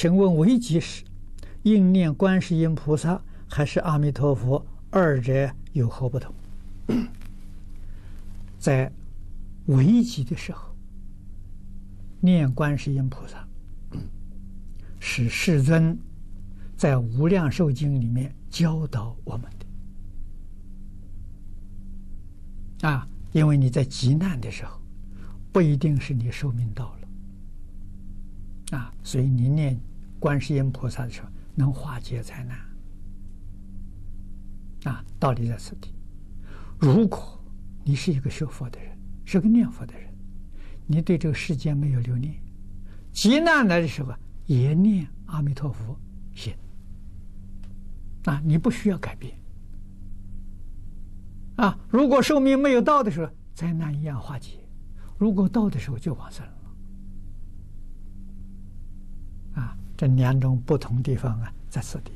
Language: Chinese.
请问危急时，应念观世音菩萨还是阿弥陀佛？二者有何不同？在危急的时候，念观世音菩萨，是世尊在《无量寿经》里面教导我们的。啊，因为你在急难的时候，不一定是你寿命到了，啊，所以你念观世音菩萨的时候，能化解灾难。啊，道理在此地。如果你是一个学佛的人，是个念佛的人，你对这个世间没有留念，急难来的时候也念阿弥陀佛行。啊，你不需要改变。啊，如果寿命没有到的时候，灾难一样化解；如果到的时候就往生了。这两种不同地方啊，在此地。